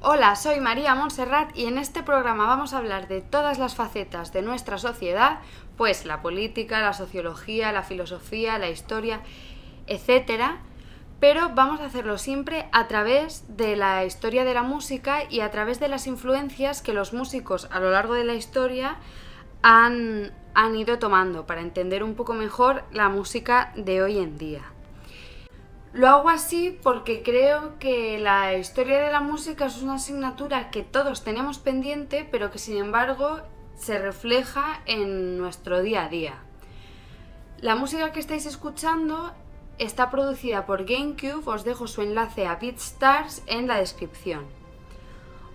Hola, soy María Montserrat y en este programa vamos a hablar de todas las facetas de nuestra sociedad, pues la política, la sociología, la filosofía, la historia, etcétera, pero vamos a hacerlo siempre a través de la historia de la música y a través de las influencias que los músicos a lo largo de la historia han, han ido tomando para entender un poco mejor la música de hoy en día. Lo hago así porque creo que la historia de la música es una asignatura que todos tenemos pendiente, pero que sin embargo se refleja en nuestro día a día. La música que estáis escuchando está producida por GameCube, os dejo su enlace a BeatStars en la descripción.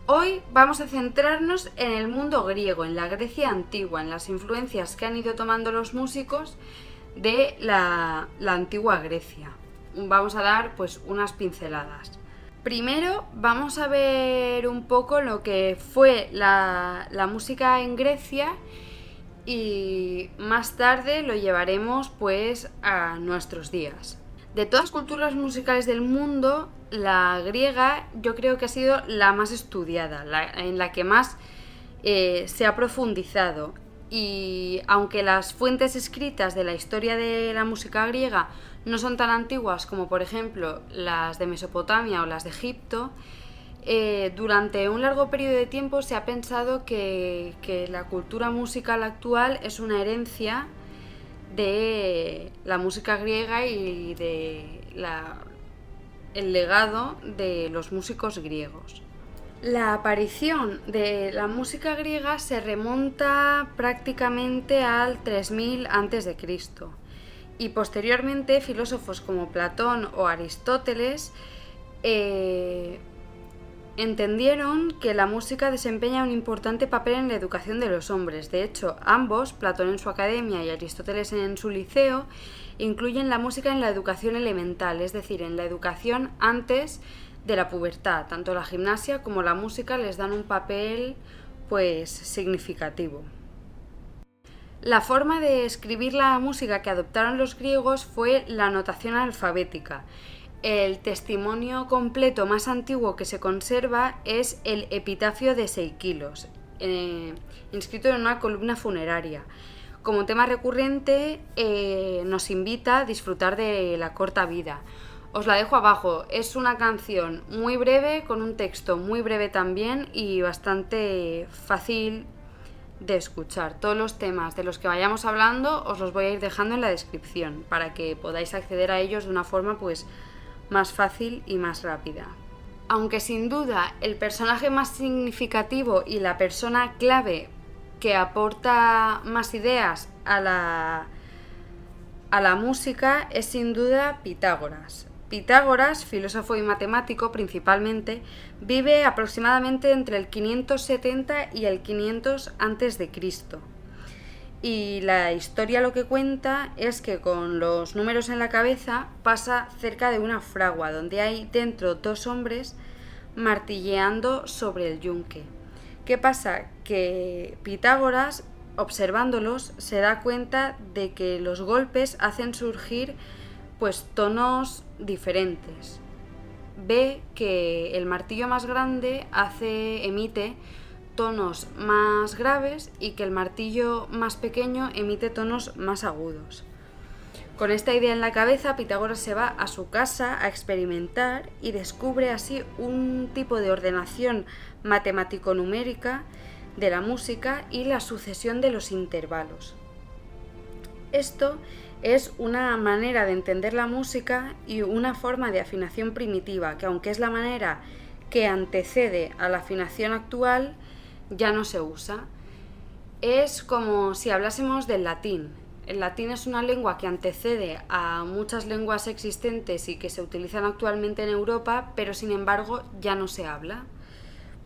Hoy vamos a centrarnos en el mundo griego, en la Grecia antigua, en las influencias que han ido tomando los músicos de la, la antigua Grecia vamos a dar pues unas pinceladas. Primero vamos a ver un poco lo que fue la, música en Grecia y más tarde lo llevaremos pues a nuestros días. De todas las culturas musicales del mundo, la griega yo creo que ha sido la más estudiada, en la que más eh, se ha profundizado. Y aunque las fuentes escritas de la historia de la música griega no son tan antiguas como por ejemplo las de Mesopotamia o las de Egipto, eh, durante un largo periodo de tiempo se ha pensado que, la cultura musical actual es una herencia de la música griega y de el legado de los músicos griegos. La aparición de la música griega se remonta prácticamente al 3000 a.C y posteriormente filósofos como Platón o Aristóteles eh, entendieron que la música desempeña un importante papel en la educación de los hombres. De hecho, ambos, Platón en su academia y Aristóteles en su liceo, incluyen la música en la educación elemental, es decir, en la educación antes de la pubertad. Tanto la gimnasia como la música les dan un papel pues significativo. La forma de escribir la música que adoptaron los griegos fue la notación alfabética. El testimonio completo más antiguo que se conserva es el epitafio de Seikilos, eh, inscrito en una columna funeraria. Como tema recurrente eh, nos invita a disfrutar de la corta vida. Os la dejo abajo, es una canción muy breve, con un texto muy breve también y bastante fácil de escuchar. Todos los temas de los que vayamos hablando os los voy a ir dejando en la descripción para que podáis acceder a ellos de una forma pues más fácil y más rápida. Aunque sin duda el personaje más significativo y la persona clave que aporta más ideas a la, a la música es sin duda Pitágoras. Pitágoras, filósofo y matemático principalmente, vive aproximadamente entre el 570 y el 500 a.C. Y la historia lo que cuenta es que con los números en la cabeza pasa cerca de una fragua donde hay dentro dos hombres martilleando sobre el yunque. ¿Qué pasa? Que Pitágoras, observándolos, se da cuenta de que los golpes hacen surgir pues tonos diferentes. Ve que el martillo más grande hace, emite tonos más graves y que el martillo más pequeño emite tonos más agudos. Con esta idea en la cabeza, Pitágoras se va a su casa a experimentar y descubre así un tipo de ordenación matemático-numérica de la música y la sucesión de los intervalos. Esto es una manera de entender la música y una forma de afinación primitiva, que aunque es la manera que antecede a la afinación actual, ya no se usa. Es como si hablásemos del latín. El latín es una lengua que antecede a muchas lenguas existentes y que se utilizan actualmente en Europa, pero sin embargo ya no se habla.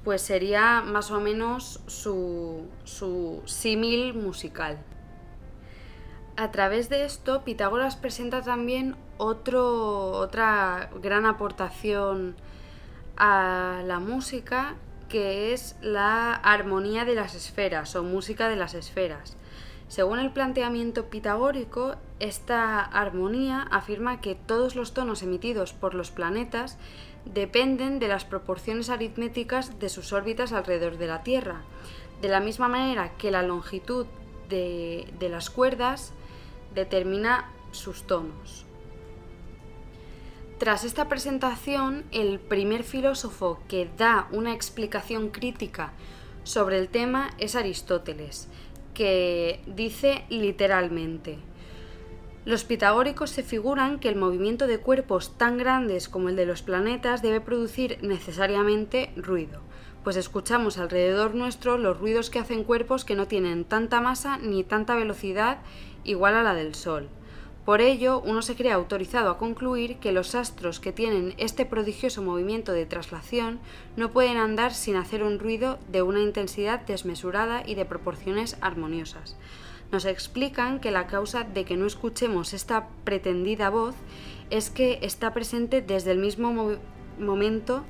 Pues sería más o menos su, símil musical. A través de esto, Pitágoras presenta también otra gran aportación a la música, que es la armonía de las esferas o música de las esferas. Según el planteamiento pitagórico, esta armonía afirma que todos los tonos emitidos por los planetas dependen de las proporciones aritméticas de sus órbitas alrededor de la Tierra, de la misma manera que la longitud de, de las cuerdas determina sus tonos. Tras esta presentación, el primer filósofo que da una explicación crítica sobre el tema es Aristóteles, que dice literalmente, los pitagóricos se figuran que el movimiento de cuerpos tan grandes como el de los planetas debe producir necesariamente ruido, pues escuchamos alrededor nuestro los ruidos que hacen cuerpos que no tienen tanta masa ni tanta velocidad igual a la del Sol. Por ello, uno se cree autorizado a concluir que los astros que tienen este prodigioso movimiento de traslación no pueden andar sin hacer un ruido de una intensidad desmesurada y de proporciones armoniosas. Nos explican que la causa de que no escuchemos esta pretendida voz es que está presente desde el mismo momento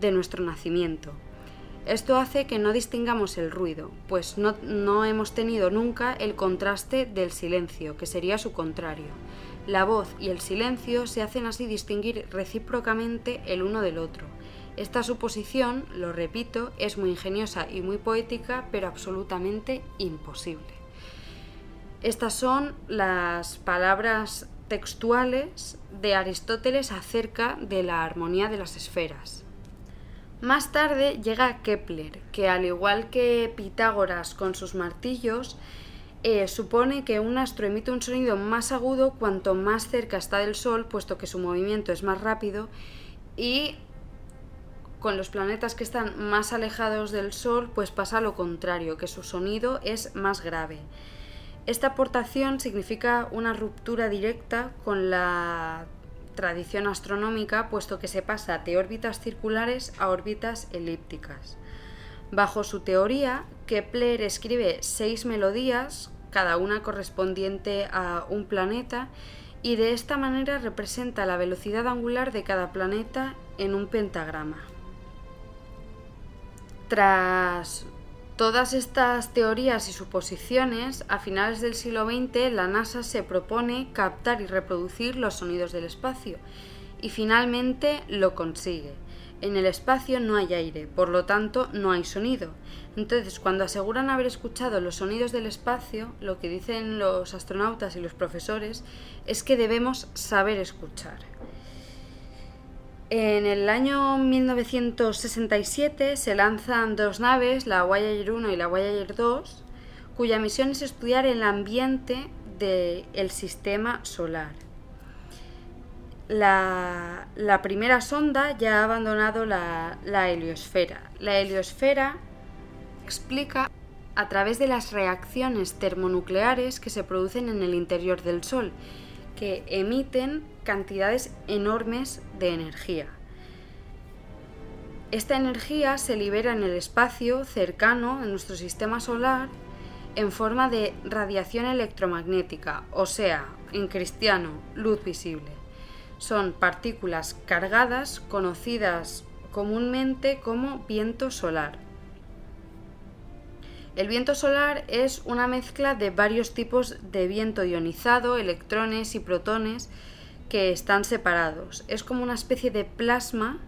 de nuestro nacimiento. Esto hace que no distingamos el ruido, pues no, hemos tenido nunca el contraste del silencio, que sería su contrario. La voz y el silencio se hacen así distinguir recíprocamente el uno del otro. Esta suposición, lo repito, es muy ingeniosa y muy poética, pero absolutamente imposible. Estas son las palabras textuales de Aristóteles acerca de la armonía de las esferas. Más tarde llega Kepler, que al igual que Pitágoras con sus martillos, eh, supone que un astro emite un sonido más agudo cuanto más cerca está del Sol, puesto que su movimiento es más rápido, y con los planetas que están más alejados del Sol, pues pasa lo contrario, que su sonido es más grave. Esta aportación significa una ruptura directa con la tradición astronómica, puesto que se pasa de órbitas circulares a órbitas elípticas. Bajo su teoría, Kepler escribe seis melodías, cada una correspondiente a un planeta, y de esta manera representa la velocidad angular de cada planeta en un pentagrama. Tras todas estas teorías y suposiciones, a finales del siglo XX la NASA se propone captar y reproducir los sonidos del espacio y finalmente lo consigue. En el espacio no hay aire, por lo tanto no hay sonido. Entonces, cuando aseguran haber escuchado los sonidos del espacio, lo que dicen los astronautas y los profesores es que debemos saber escuchar. En el año 1967 se lanzan dos naves, la Voyager 1 y la Voyager 2, cuya misión es estudiar el ambiente del sistema solar. La, primera sonda ya ha abandonado la, la heliosfera. La heliosfera explica a través de las reacciones termonucleares que se producen en el interior del Sol que emiten cantidades enormes de energía. Esta energía se libera en el espacio cercano, en nuestro sistema solar, en forma de radiación electromagnética, o sea, en cristiano, luz visible. Son partículas cargadas conocidas comúnmente como viento solar. El viento solar es una mezcla de varios tipos de viento ionizado, electrones y protones que están separados. Es como una especie de plasma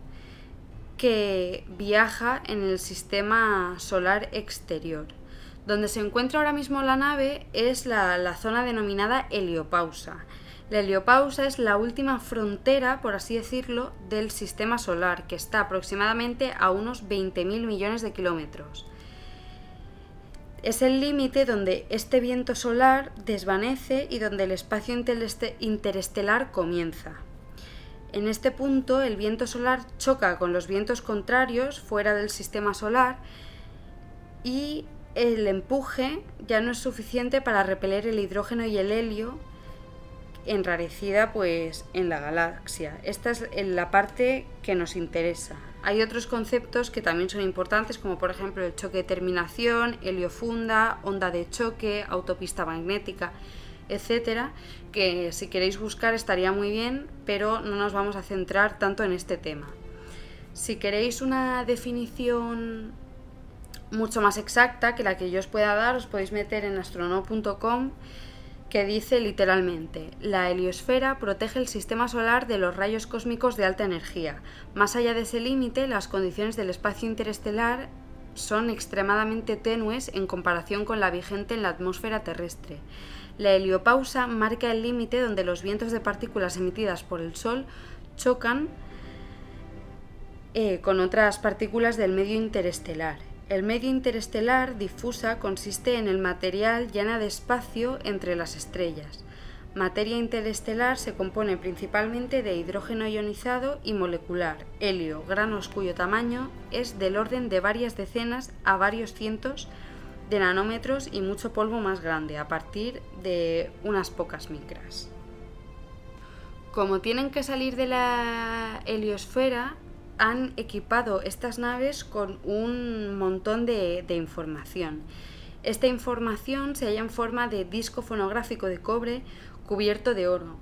que viaja en el sistema solar exterior. Donde se encuentra ahora mismo la nave es la, zona denominada heliopausa. La heliopausa es la última frontera, por así decirlo, del sistema solar, que está aproximadamente a unos 20.000 millones de kilómetros es el límite donde este viento solar desvanece y donde el espacio interestelar comienza. En este punto el viento solar choca con los vientos contrarios fuera del sistema solar y el empuje ya no es suficiente para repeler el hidrógeno y el helio enrarecida pues en la galaxia. Esta es la parte que nos interesa. Hay otros conceptos que también son importantes, como por ejemplo el choque de terminación, heliofunda, onda de choque, autopista magnética, etcétera, que si queréis buscar estaría muy bien, pero no nos vamos a centrar tanto en este tema. Si queréis una definición mucho más exacta que la que yo os pueda dar, os podéis meter en astrono.com que dice literalmente, la heliosfera protege el sistema solar de los rayos cósmicos de alta energía. Más allá de ese límite, las condiciones del espacio interestelar son extremadamente tenues en comparación con la vigente en la atmósfera terrestre. La heliopausa marca el límite donde los vientos de partículas emitidas por el Sol chocan eh, con otras partículas del medio interestelar. El medio interestelar difusa consiste en el material llena de espacio entre las estrellas. Materia interestelar se compone principalmente de hidrógeno ionizado y molecular, helio, granos cuyo tamaño es del orden de varias decenas a varios cientos de nanómetros y mucho polvo más grande, a partir de unas pocas micras. Como tienen que salir de la heliosfera, han equipado estas naves con un montón de, información. Esta información se halla en forma de disco fonográfico de cobre cubierto de oro,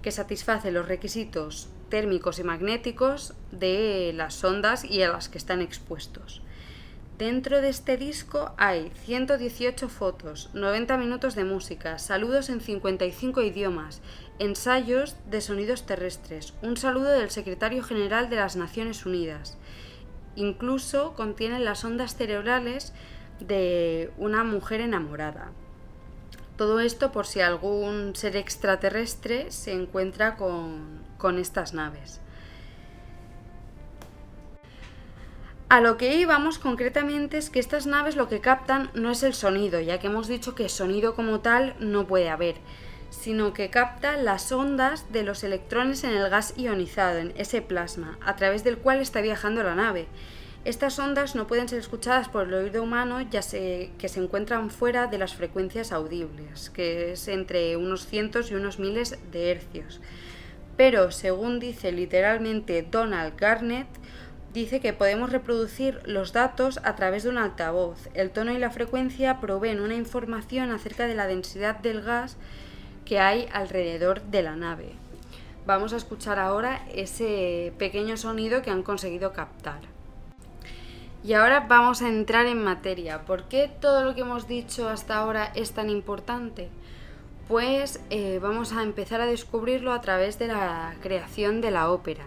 que satisface los requisitos térmicos y magnéticos de las sondas y a las que están expuestos. Dentro de este disco hay 118 fotos, 90 minutos de música, saludos en 55 idiomas, ensayos de sonidos terrestres, un saludo del secretario general de las Naciones Unidas. Incluso contiene las ondas cerebrales de una mujer enamorada. Todo esto por si algún ser extraterrestre se encuentra con, estas naves. A lo que íbamos concretamente es que estas naves lo que captan no es el sonido, ya que hemos dicho que sonido como tal no puede haber, sino que capta las ondas de los electrones en el gas ionizado, en ese plasma, a través del cual está viajando la nave. Estas ondas no pueden ser escuchadas por el oído humano ya que se encuentran fuera de las frecuencias audibles, que es entre unos cientos y unos miles de hercios. Pero, según dice literalmente Donald Garnett, dice que podemos reproducir los datos a través de un altavoz. El tono y la frecuencia proveen una información acerca de la densidad del gas que hay alrededor de la nave. Vamos a escuchar ahora ese pequeño sonido que han conseguido captar. Y ahora vamos a entrar en materia. ¿Por qué todo lo que hemos dicho hasta ahora es tan importante? Pues eh, vamos a empezar a descubrirlo a través de la creación de la ópera.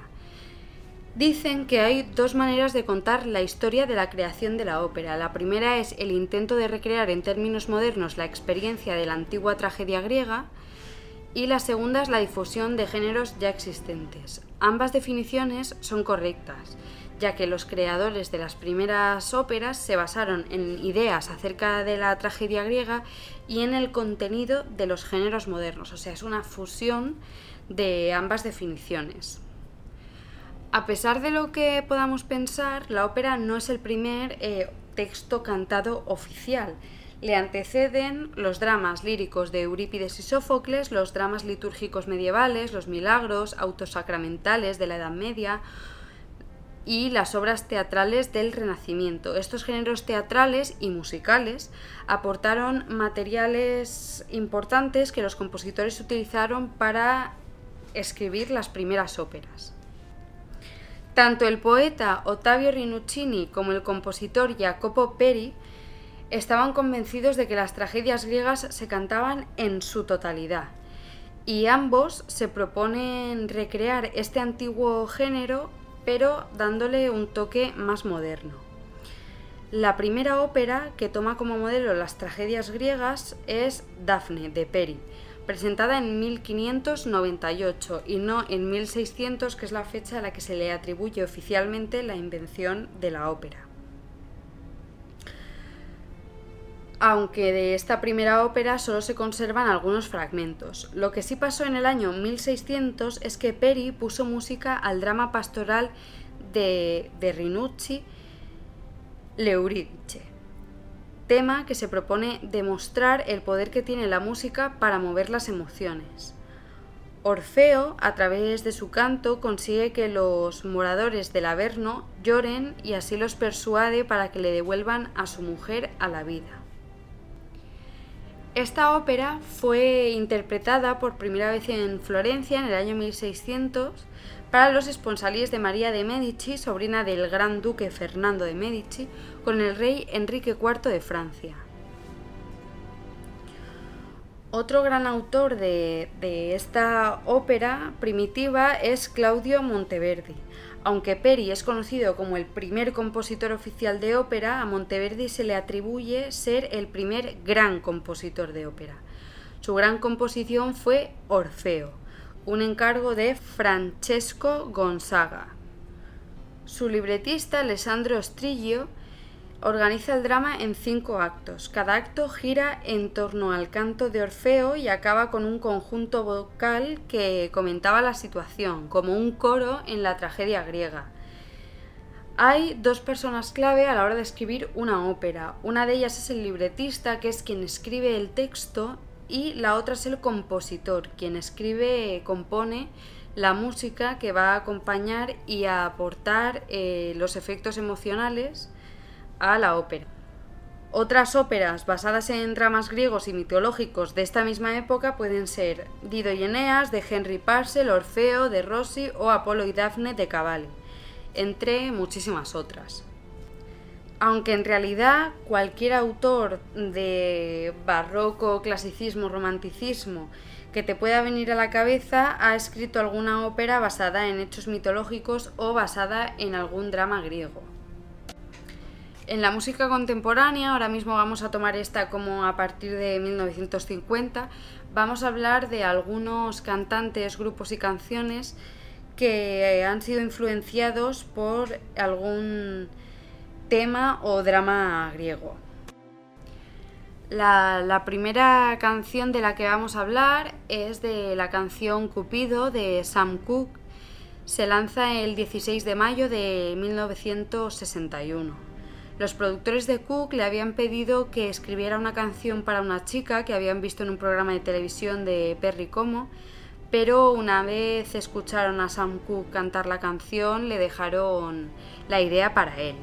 Dicen que hay dos maneras de contar la historia de la creación de la ópera. La primera es el intento de recrear en términos modernos la experiencia de la antigua tragedia griega y la segunda es la difusión de géneros ya existentes. Ambas definiciones son correctas ya que los creadores de las primeras óperas se basaron en ideas acerca de la tragedia griega y en el contenido de los géneros modernos, o sea, es una fusión de ambas definiciones. A pesar de lo que podamos pensar, la ópera no es el primer eh, texto cantado oficial. Le anteceden los dramas líricos de Eurípides y Sófocles, los dramas litúrgicos medievales, los milagros, autos sacramentales de la Edad Media, y las obras teatrales del Renacimiento. Estos géneros teatrales y musicales aportaron materiales importantes que los compositores utilizaron para escribir las primeras óperas. Tanto el poeta Ottavio Rinuccini como el compositor Jacopo Peri estaban convencidos de que las tragedias griegas se cantaban en su totalidad, y ambos se proponen recrear este antiguo género pero dándole un toque más moderno. La primera ópera que toma como modelo las tragedias griegas es Dafne de Peri, presentada en 1598 y no en 1600, que es la fecha a la que se le atribuye oficialmente la invención de la ópera. aunque de esta primera ópera solo se conservan algunos fragmentos. Lo que sí pasó en el año 1600 es que Peri puso música al drama pastoral de, de Rinucci, L'Euridice, tema que se propone demostrar el poder que tiene la música para mover las emociones. Orfeo, a través de su canto, consigue que los moradores del Averno lloren y así los persuade para que le devuelvan a su mujer a la vida. Esta ópera fue interpretada por primera vez en Florencia en el año 1600 para los esponsalies de María de Medici, sobrina del gran duque Fernando de Medici, con el rey Enrique IV de Francia. Otro gran autor de, de esta ópera primitiva es Claudio Monteverdi. Aunque Peri es conocido como el primer compositor oficial de ópera, a Monteverdi se le atribuye ser el primer gran compositor de ópera. Su gran composición fue Orfeo, un encargo de Francesco Gonzaga. Su libretista, Alessandro Strillo, organiza el drama en cinco actos. Cada acto gira en torno al canto de Orfeo y acaba con un conjunto vocal que comentaba la situación, como un coro en la tragedia griega. Hay dos personas clave a la hora de escribir una ópera. Una de ellas es el libretista, que es quien escribe el texto, y la otra es el compositor, quien escribe, compone la música que va a acompañar y a aportar eh, los efectos emocionales a la ópera. Otras óperas basadas en dramas griegos y mitológicos de esta misma época pueden ser Dido y Eneas de Henry Parcel, Orfeo de Rossi o Apolo y Dafne de Cavalli, entre muchísimas otras aunque en realidad cualquier autor de barroco, clasicismo, romanticismo que te pueda venir a la cabeza ha escrito alguna ópera basada en hechos mitológicos o basada en algún drama griego. En la música contemporánea, ahora mismo vamos a tomar esta como a partir de 1950, vamos a hablar de algunos cantantes, grupos y canciones que han sido influenciados por algún tema o drama griego. La, primera canción de la que vamos a hablar es de la canción Cupido de Sam Cooke. Se lanza el 16 de mayo de 1961. Los productores de Cook le habían pedido que escribiera una canción para una chica que habían visto en un programa de televisión de Perry Como, pero una vez escucharon a Sam Cooke cantar la canción le dejaron la idea para él.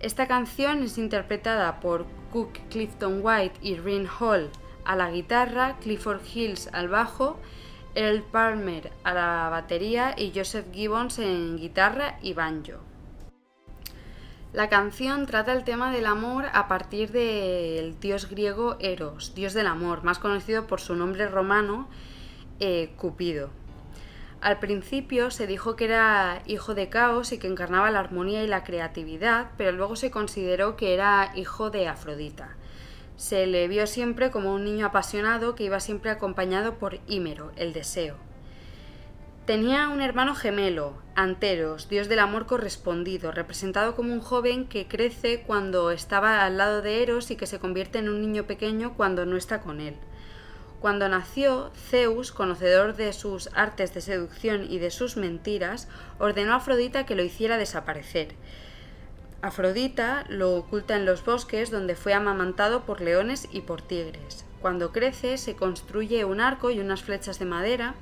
Esta canción es interpretada por Cook Clifton White y Rin Hall a la guitarra, Clifford Hills al bajo, Earl Palmer a la batería y Joseph Gibbons en guitarra y banjo. La canción trata el tema del amor a partir del dios griego Eros, dios del amor, más conocido por su nombre romano eh, Cupido. Al principio se dijo que era hijo de Caos y que encarnaba la armonía y la creatividad, pero luego se consideró que era hijo de Afrodita. Se le vio siempre como un niño apasionado que iba siempre acompañado por Ímero, el deseo. Tenía un hermano gemelo, Anteros, dios del amor correspondido, representado como un joven que crece cuando estaba al lado de Eros y que se convierte en un niño pequeño cuando no está con él. Cuando nació, Zeus, conocedor de sus artes de seducción y de sus mentiras, ordenó a Afrodita que lo hiciera desaparecer. Afrodita lo oculta en los bosques donde fue amamantado por leones y por tigres. Cuando crece se construye un arco y unas flechas de madera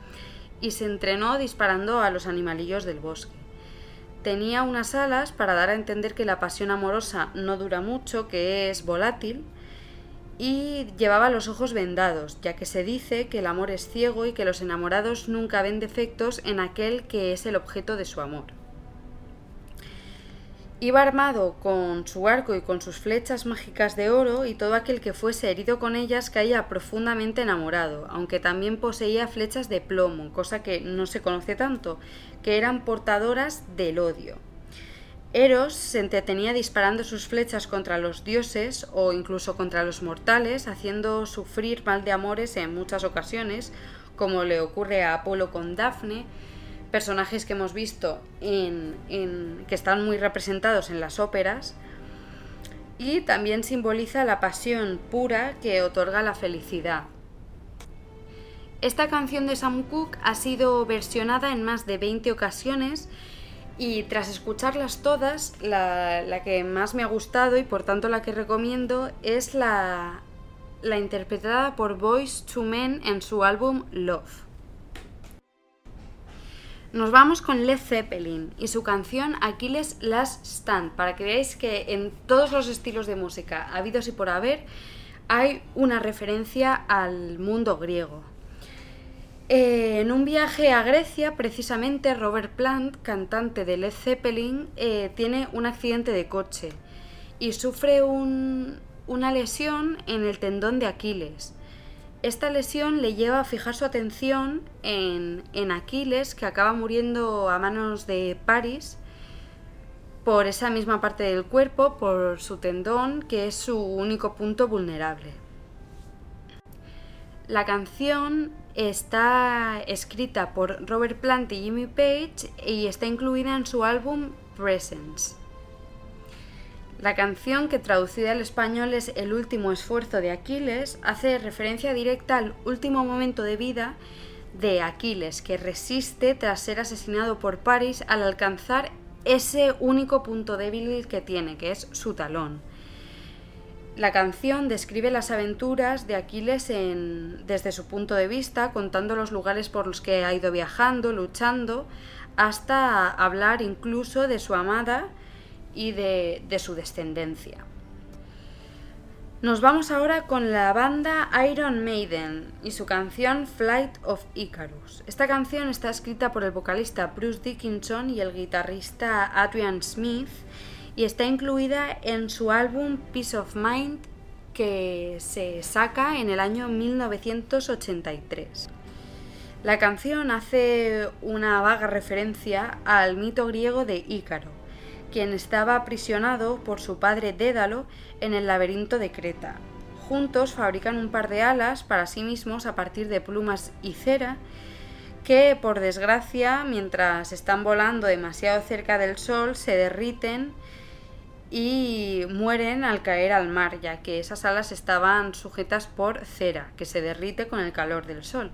y se entrenó disparando a los animalillos del bosque. Tenía unas alas para dar a entender que la pasión amorosa no dura mucho, que es volátil, y llevaba los ojos vendados, ya que se dice que el amor es ciego y que los enamorados nunca ven defectos en aquel que es el objeto de su amor. Iba armado con su arco y con sus flechas mágicas de oro, y todo aquel que fuese herido con ellas caía profundamente enamorado, aunque también poseía flechas de plomo, cosa que no se conoce tanto, que eran portadoras del odio. Eros se entretenía disparando sus flechas contra los dioses o incluso contra los mortales, haciendo sufrir mal de amores en muchas ocasiones, como le ocurre a Apolo con Dafne, personajes que hemos visto en, que están muy representados en las óperas, y también simboliza la pasión pura que otorga la felicidad. Esta canción de Sam Cooke ha sido versionada en más de 20 ocasiones y tras escucharlas todas, la, que más me ha gustado y por tanto la que recomiendo es la, la interpretada por Boys to Men en su álbum Love. Nos vamos con Led Zeppelin y su canción Aquiles Last Stand, para que veáis que en todos los estilos de música habidos y por haber hay una referencia al mundo griego. Eh, en un viaje a Grecia, precisamente, Robert Plant, cantante de Led Zeppelin, eh, tiene un accidente de coche y sufre una lesión en el tendón de Aquiles. Esta lesión le lleva a fijar su atención en, en Aquiles, que acaba muriendo a manos de Paris por esa misma parte del cuerpo, por su tendón, que es su único punto vulnerable. La canción está escrita por Robert Plant y Jimmy Page y está incluida en su álbum Presence. La canción, que traducida al español es El último esfuerzo de Aquiles, hace referencia directa al último momento de vida de Aquiles, que resiste tras ser asesinado por Paris al alcanzar ese único punto débil que tiene, que es su talón. La canción describe las aventuras de Aquiles desde su punto de vista, contando los lugares por los que ha ido viajando, luchando, hasta hablar incluso de su amada y de, su descendencia. Nos vamos ahora con la banda Iron Maiden y su canción Flight of Icarus. Esta canción está escrita por el vocalista Bruce Dickinson y el guitarrista Adrian Smith y está incluida en su álbum Peace of Mind que se saca en el año 1983. La canción hace una vaga referencia al mito griego de Ícaro, quien estaba aprisionado por su padre Dédalo en el laberinto de Creta. Juntos fabrican un par de alas para sí mismos a partir de plumas y cera que, por desgracia, mientras están volando demasiado cerca del sol, se derriten y mueren al caer al mar, ya que esas alas estaban sujetas por cera, que se derrite con el calor del sol.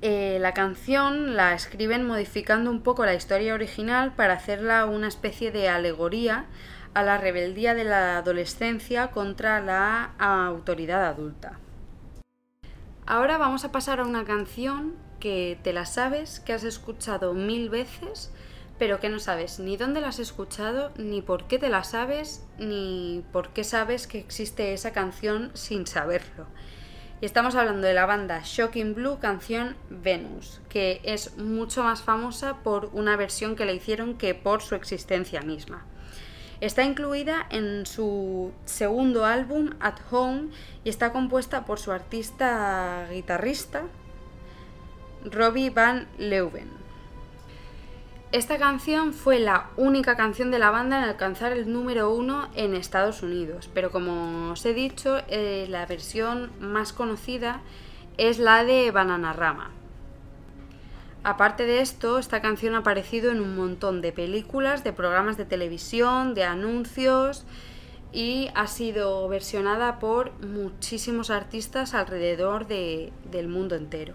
Eh, la canción la escriben modificando un poco la historia original para hacerla una especie de alegoría a la rebeldía de la adolescencia contra la autoridad adulta. Ahora vamos a pasar a una canción que te la sabes, que has escuchado mil veces, pero que no sabes ni dónde la has escuchado, ni por qué te la sabes, ni por qué sabes que existe esa canción sin saberlo. Y estamos hablando de la banda Shocking Blue canción Venus, que es mucho más famosa por una versión que le hicieron que por su existencia misma. Está incluida en su segundo álbum At Home y está compuesta por su artista guitarrista Robbie Van Leuven. Esta canción fue la única canción de la banda en alcanzar el número uno en Estados Unidos, pero como os he dicho, eh, la versión más conocida es la de Bananarama. Aparte de esto, esta canción ha aparecido en un montón de películas, de programas de televisión, de anuncios y ha sido versionada por muchísimos artistas alrededor del mundo entero.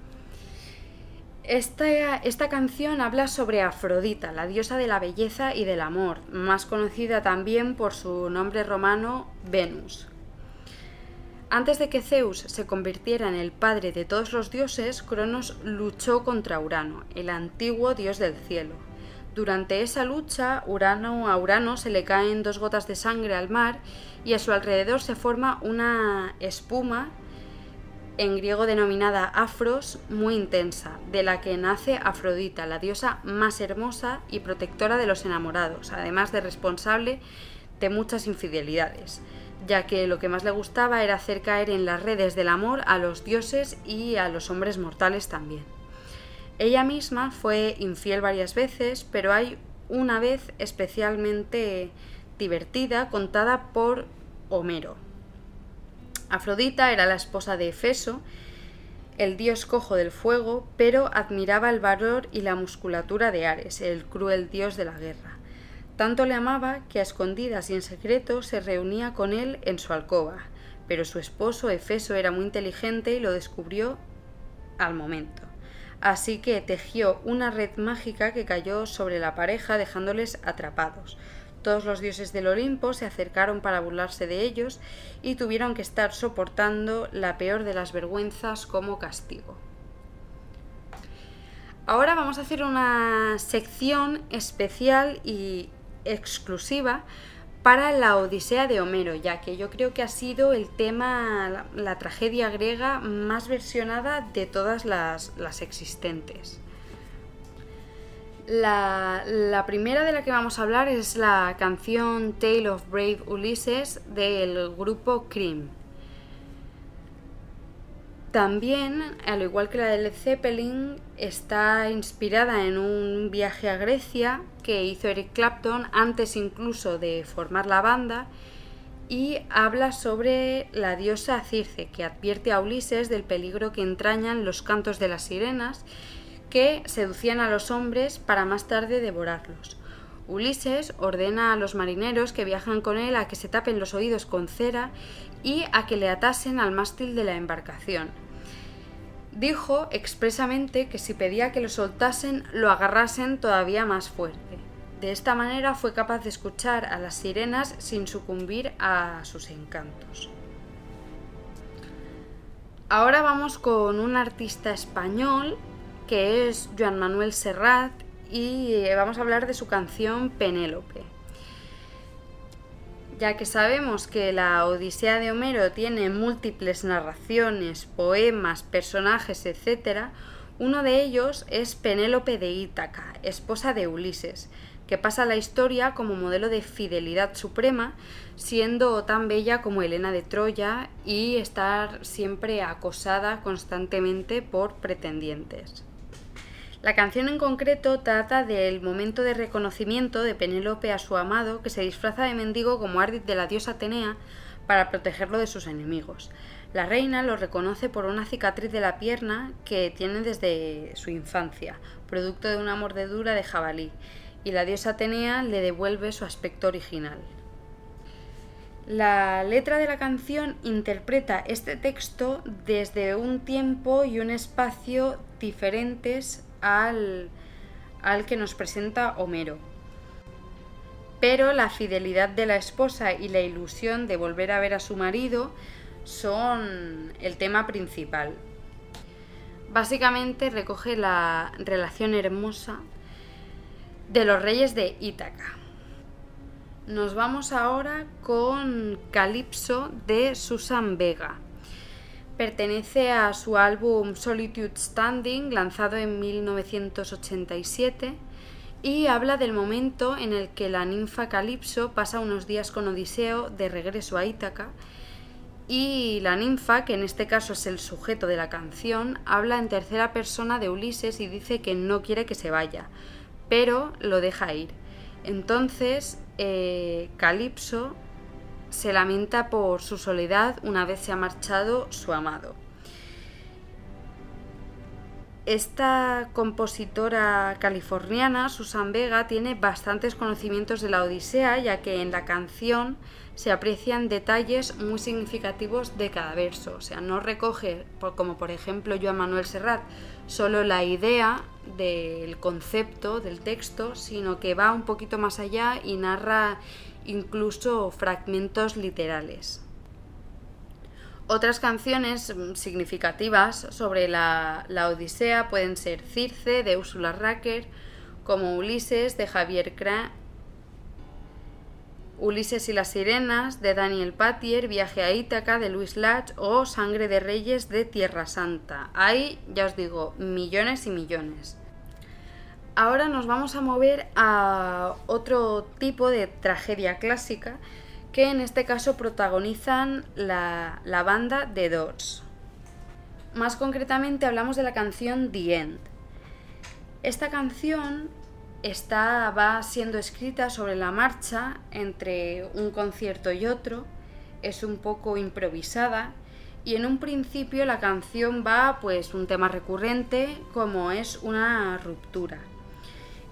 Esta, esta, canción habla sobre Afrodita, la diosa de la belleza y del amor, más conocida también por su nombre romano Venus. Antes de que Zeus se convirtiera en el padre de todos los dioses, Cronos luchó contra Urano, el antiguo dios del cielo. Durante esa lucha, Urano, a Urano se le caen dos gotas de sangre al mar y a su alrededor se forma una espuma en griego denominada Afros, muy intensa, de la que nace Afrodita, la diosa más hermosa y protectora de los enamorados, además de responsable de muchas infidelidades, ya que lo que más le gustaba era hacer caer en las redes del amor a los dioses y a los hombres mortales también. Ella misma fue infiel varias veces, pero hay una vez especialmente divertida contada por Homero, Afrodita era la esposa de Efeso, el dios cojo del fuego, pero admiraba el valor y la musculatura de Ares, el cruel dios de la guerra. Tanto le amaba que a escondidas y en secreto se reunía con él en su alcoba, pero su esposo Efeso era muy inteligente y lo descubrió al momento. Así que tejió una red mágica que cayó sobre la pareja dejándoles atrapados. Todos los dioses del Olimpo se acercaron para burlarse de ellos y tuvieron que estar soportando la peor de las vergüenzas como castigo. Ahora vamos a hacer una sección especial y exclusiva para la Odisea de Homero, ya que yo creo que ha sido el tema, la, tragedia griega más versionada de todas las existentes. La, primera de la que vamos a hablar es la canción Tale of Brave Ulysses del grupo Cream. También, al igual que la de Led Zeppelin, está inspirada en un viaje a Grecia que hizo Eric Clapton antes incluso de formar la banda y habla sobre la diosa Circe, que advierte a Ulises del peligro que entrañan los cantos de las sirenas que seducían a los hombres para más tarde devorarlos. Ulises ordena a los marineros que viajan con él a que se tapen los oídos con cera y a que le atasen al mástil de la embarcación. Dijo expresamente que si pedía que lo soltasen, lo agarrasen todavía más fuerte. De esta manera fue capaz de escuchar a las sirenas sin sucumbir a sus encantos. Ahora vamos con un artista español que es Joan Manuel Serrat y eh, vamos a hablar de su canción Penélope. Ya que sabemos que la Odisea de Homero tiene múltiples narraciones, poemas, personajes, etc., uno de ellos es Penélope de Ítaca, esposa de Ulises, que pasa la historia como modelo de fidelidad suprema, siendo tan bella como Helena de Troya y estar siempre acosada constantemente por pretendientes. La canción en concreto trata del momento de reconocimiento de Penélope a su amado que se disfraza de mendigo como ardid de la diosa Atenea para protegerlo de sus enemigos. La reina lo reconoce por una cicatriz de la pierna que tiene desde su infancia, producto de una mordedura de jabalí, y la diosa Atenea le devuelve su aspecto original. La letra de la canción interpreta este texto desde un tiempo y un espacio diferentes al, al que nos presenta Homero. Pero la fidelidad de la esposa y la ilusión de volver a ver a su marido son el tema principal. Básicamente recoge la relación hermosa de los reyes de Ítaca. Nos vamos ahora con Calipso de Susan Vega. Pertenece a su álbum Solitude Standing, lanzado en 1987, y habla del momento en el que la ninfa Calipso pasa unos días con Odiseo de regreso a Ítaca, y la ninfa, que en este caso es el sujeto de la canción, habla en tercera persona de Ulises y dice que no quiere que se vaya, pero lo deja ir. Entonces, eh, Calipso se lamenta por su soledad una vez se ha marchado su amado. Esta compositora californiana, Susan Vega, tiene bastantes conocimientos de la Odisea, ya que en la canción se aprecian detalles muy significativos de cada verso. O sea, no recoge, como por ejemplo Joan Manuel Serrat, solo la idea del concepto del texto, sino que va un poquito más allá y narra incluso fragmentos literales. Otras canciones mm, significativas sobre la, Odisea pueden ser Circe de Ursula Racker, como Ulises de Javier Cra, Ulises y las Sirenas de Daniel Patier, Viaje a Ítaca de Luis Lach o Sangre de Reyes de Tierra Santa. Hay, ya os digo, millones y millones. Ahora nos vamos a mover a otro tipo de tragedia clásica que en este caso protagonizan la, banda The Doors. Más concretamente hablamos de la canción The End. Esta canción está, va siendo escrita sobre la marcha entre un concierto y otro, es un poco improvisada y en un principio la canción va pues un tema recurrente como es una ruptura.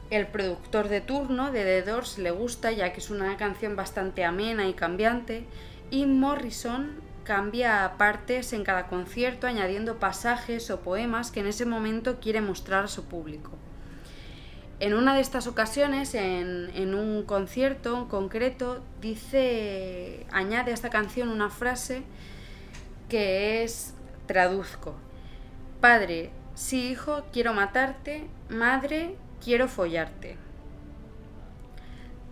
El productor de turno de The Doors le gusta ya que es una canción bastante amena y cambiante y Morrison cambia partes en cada concierto añadiendo pasajes o poemas que en ese momento quiere mostrar a su público. En una de estas ocasiones, en, en un concierto en concreto, dice, añade a esta canción una frase que es, traduzco, Padre, sí hijo, quiero matarte, madre, quiero follarte.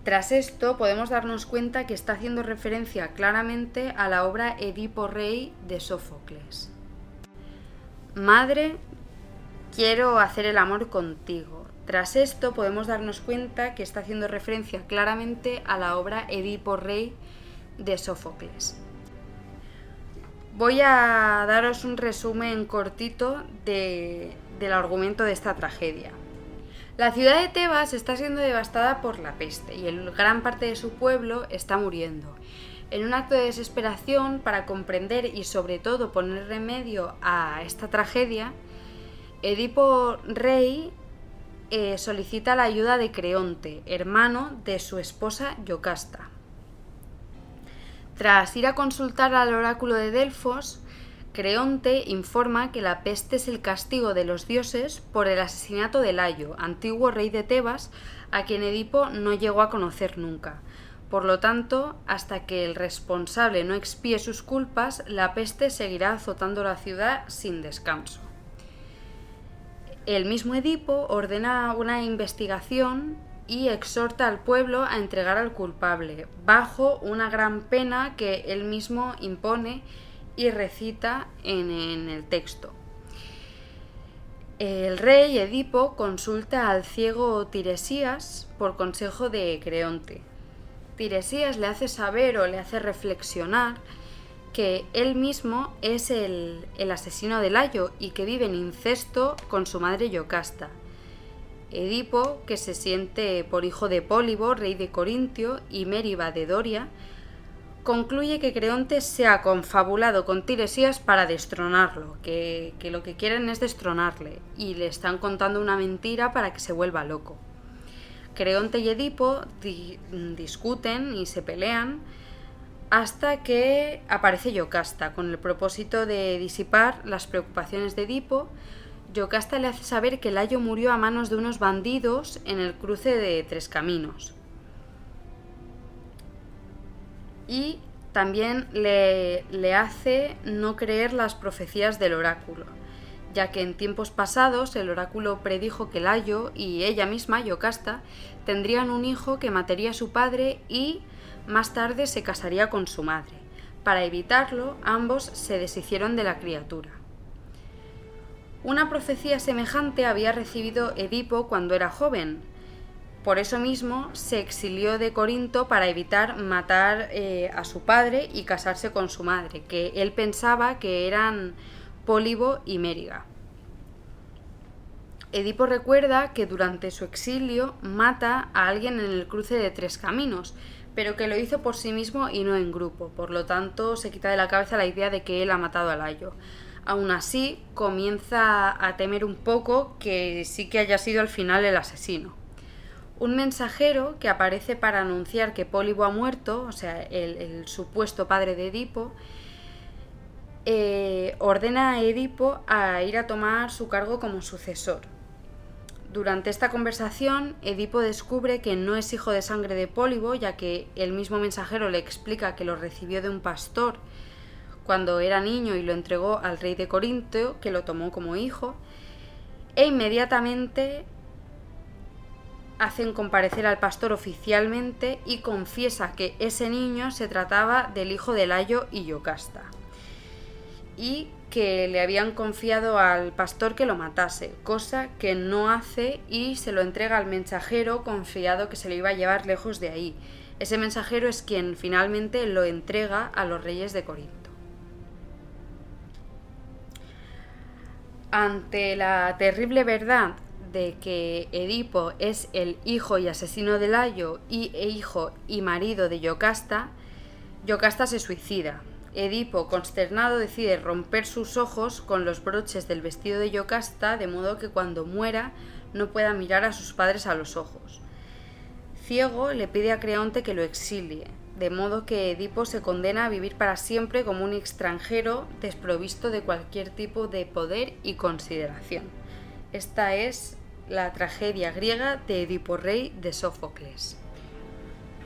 Tras esto podemos darnos cuenta que está haciendo referencia claramente a la obra Edipo Rey de Sófocles. Madre, quiero hacer el amor contigo. Tras esto podemos darnos cuenta que está haciendo referencia claramente a la obra Edipo Rey de Sófocles. Voy a daros un resumen cortito del argumento de esta tragedia. La ciudad de Tebas está siendo devastada por la peste y gran parte de su pueblo está muriendo. En un acto de desesperación para comprender y sobre todo poner remedio a esta tragedia, Edipo Rey eh, solicita la ayuda de Creonte, hermano de su esposa Yocasta. Tras ir a consultar al oráculo de Delfos, Creonte informa que la peste es el castigo de los dioses por el asesinato de Layo, antiguo rey de Tebas, a quien Edipo no llegó a conocer nunca. Por lo tanto, hasta que el responsable no expíe sus culpas, la peste seguirá azotando la ciudad sin descanso. El mismo Edipo ordena una investigación y exhorta al pueblo a entregar al culpable, bajo una gran pena que él mismo impone y recita en, el texto. El rey Edipo consulta al ciego Tiresías por consejo de Creonte. Tiresías le hace saber o le hace reflexionar que él mismo es el, el, asesino de Layo y que vive en incesto con su madre Yocasta. Edipo, que se siente por hijo de Pólibo, rey de Corintio, y Mériba de Doria, concluye que Creonte se ha confabulado con Tiresías para destronarlo, que, que, lo que quieren es destronarle, y le están contando una mentira para que se vuelva loco. Creonte y Edipo discuten y se pelean, hasta que aparece Yocasta con el propósito de disipar las preocupaciones de Edipo. Yocasta le hace saber que Layo murió a manos de unos bandidos en el cruce de Tres Caminos. Y también le, le hace no creer las profecías del oráculo, ya que en tiempos pasados el oráculo predijo que Layo y ella misma, Yocasta, tendrían un hijo que mataría a su padre y más tarde se casaría con su madre. Para evitarlo, ambos se deshicieron de la criatura. Una profecía semejante había recibido Edipo cuando era joven. Por eso mismo se exilió de Corinto para evitar matar eh, a su padre y casarse con su madre, que él pensaba que eran Pólibo y Mériga. Edipo recuerda que durante su exilio mata a alguien en el cruce de tres caminos, pero que lo hizo por sí mismo y no en grupo, por lo tanto se quita de la cabeza la idea de que él ha matado a Layo. Aún así, comienza a temer un poco que sí que haya sido al final el asesino. Un mensajero que aparece para anunciar que Pólibo ha muerto, o sea, el, supuesto padre de Edipo, eh, ordena a Edipo a ir a tomar su cargo como sucesor. Durante esta conversación, Edipo descubre que no es hijo de sangre de Pólibo, ya que el mismo mensajero le explica que lo recibió de un pastor cuando era niño y lo entregó al rey de Corinto, que lo tomó como hijo, e inmediatamente hacen comparecer al pastor oficialmente y confiesa que ese niño se trataba del hijo de Layo y Yocasta. Y que le habían confiado al pastor que lo matase, cosa que no hace y se lo entrega al mensajero confiado que se lo iba a llevar lejos de ahí. Ese mensajero es quien finalmente lo entrega a los reyes de Corinto. Ante la terrible verdad de que Edipo es el hijo y asesino de Layo y e hijo y marido de Yocasta, Yocasta se suicida, Edipo, consternado, decide romper sus ojos con los broches del vestido de Yocasta, de modo que cuando muera no pueda mirar a sus padres a los ojos. Ciego le pide a Creonte que lo exilie, de modo que Edipo se condena a vivir para siempre como un extranjero desprovisto de cualquier tipo de poder y consideración. Esta es la tragedia griega de Edipo Rey de Sófocles.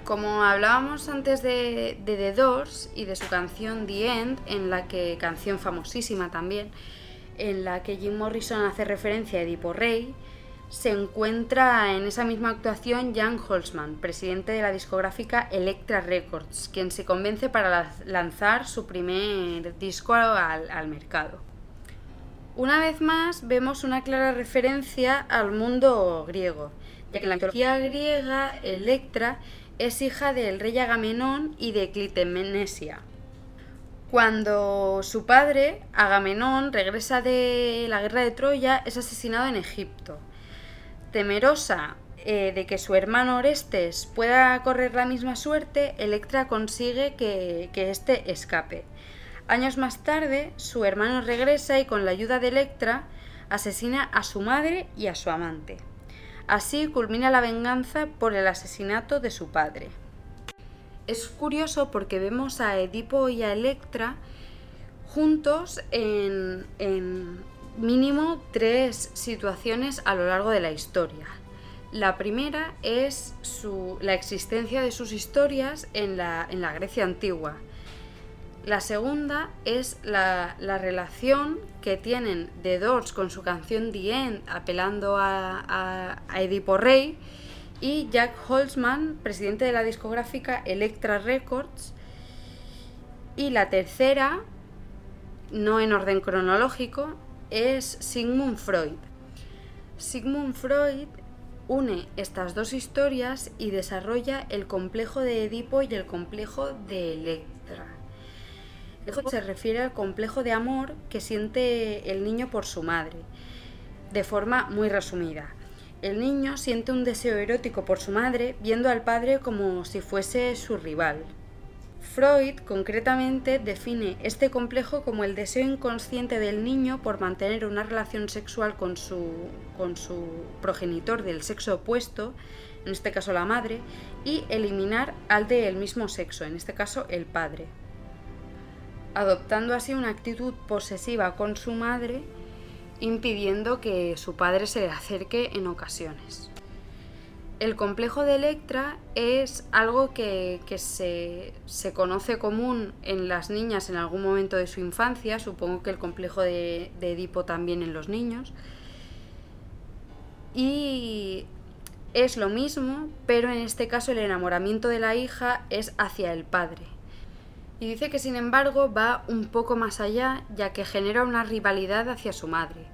Como hablábamos antes de, The Doors y de su canción The End, en la que, canción famosísima también, en la que Jim Morrison hace referencia a Edipo Rey, se encuentra en esa misma actuación Jan Holzman, presidente de la discográfica Electra Records, quien se convence para lanzar su primer disco al mercado. Una vez más vemos una clara referencia al mundo griego, ya que en la mitología griega Electra es hija del rey Agamenón y de Clitemnesia. Cuando su padre, Agamenón, regresa de la guerra de Troya, es asesinado en Egipto. Temerosa eh, de que su hermano Orestes pueda correr la misma suerte, Electra consigue que, que éste escape. Años más tarde, su hermano regresa y con la ayuda de Electra asesina a su madre y a su amante. Así culmina la venganza por el asesinato de su padre. Es curioso porque vemos a Edipo y a Electra juntos en, en mínimo tres situaciones a lo largo de la historia. La primera es la existencia de sus historias en la, en la Grecia antigua. La segunda es la, la, relación que tienen The Doors con su canción The End, apelando a, a, a Edipo Rey, y Jack Holzman, presidente de la discográfica Electra Records. Y la tercera, no en orden cronológico, es Sigmund Freud. Sigmund Freud une estas dos historias y desarrolla el complejo de Edipo y el complejo de Electra. El se refiere al complejo de amor que siente el niño por su madre, de forma muy resumida. El niño siente un deseo erótico por su madre viendo al padre como si fuese su rival. Freud concretamente define este complejo como el deseo inconsciente del niño por mantener una relación sexual con su, con su progenitor del sexo opuesto, en este caso la madre, y eliminar al del mismo sexo, en este caso el padre, adoptando así una actitud posesiva con su madre, impidiendo que su padre se le acerque en ocasiones. El complejo de Electra es algo que, se, conoce común en las niñas en algún momento de su infancia, supongo que el complejo de, de Edipo también en los niños. Y es lo mismo, pero en este caso el enamoramiento de la hija es hacia el padre. Y dice que sin embargo va un poco más allá, ya que genera una rivalidad hacia su madre.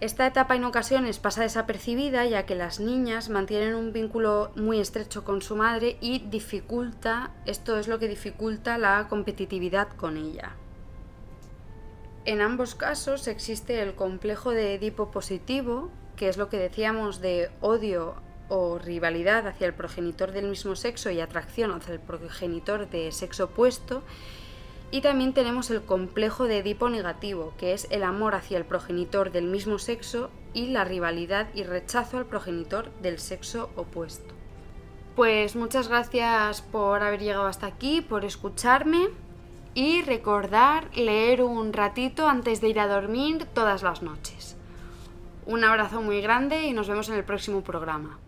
Esta etapa en ocasiones pasa desapercibida ya que las niñas mantienen un vínculo muy estrecho con su madre y dificulta, esto es lo que dificulta la competitividad con ella. En ambos casos existe el complejo de Edipo positivo, que es lo que decíamos de odio o rivalidad hacia el progenitor del mismo sexo y atracción hacia el progenitor de sexo opuesto, y también tenemos el complejo de Edipo negativo, que es el amor hacia el progenitor del mismo sexo y la rivalidad y rechazo al progenitor del sexo opuesto. Pues muchas gracias por haber llegado hasta aquí, por escucharme y recordar leer un ratito antes de ir a dormir todas las noches. Un abrazo muy grande y nos vemos en el próximo programa.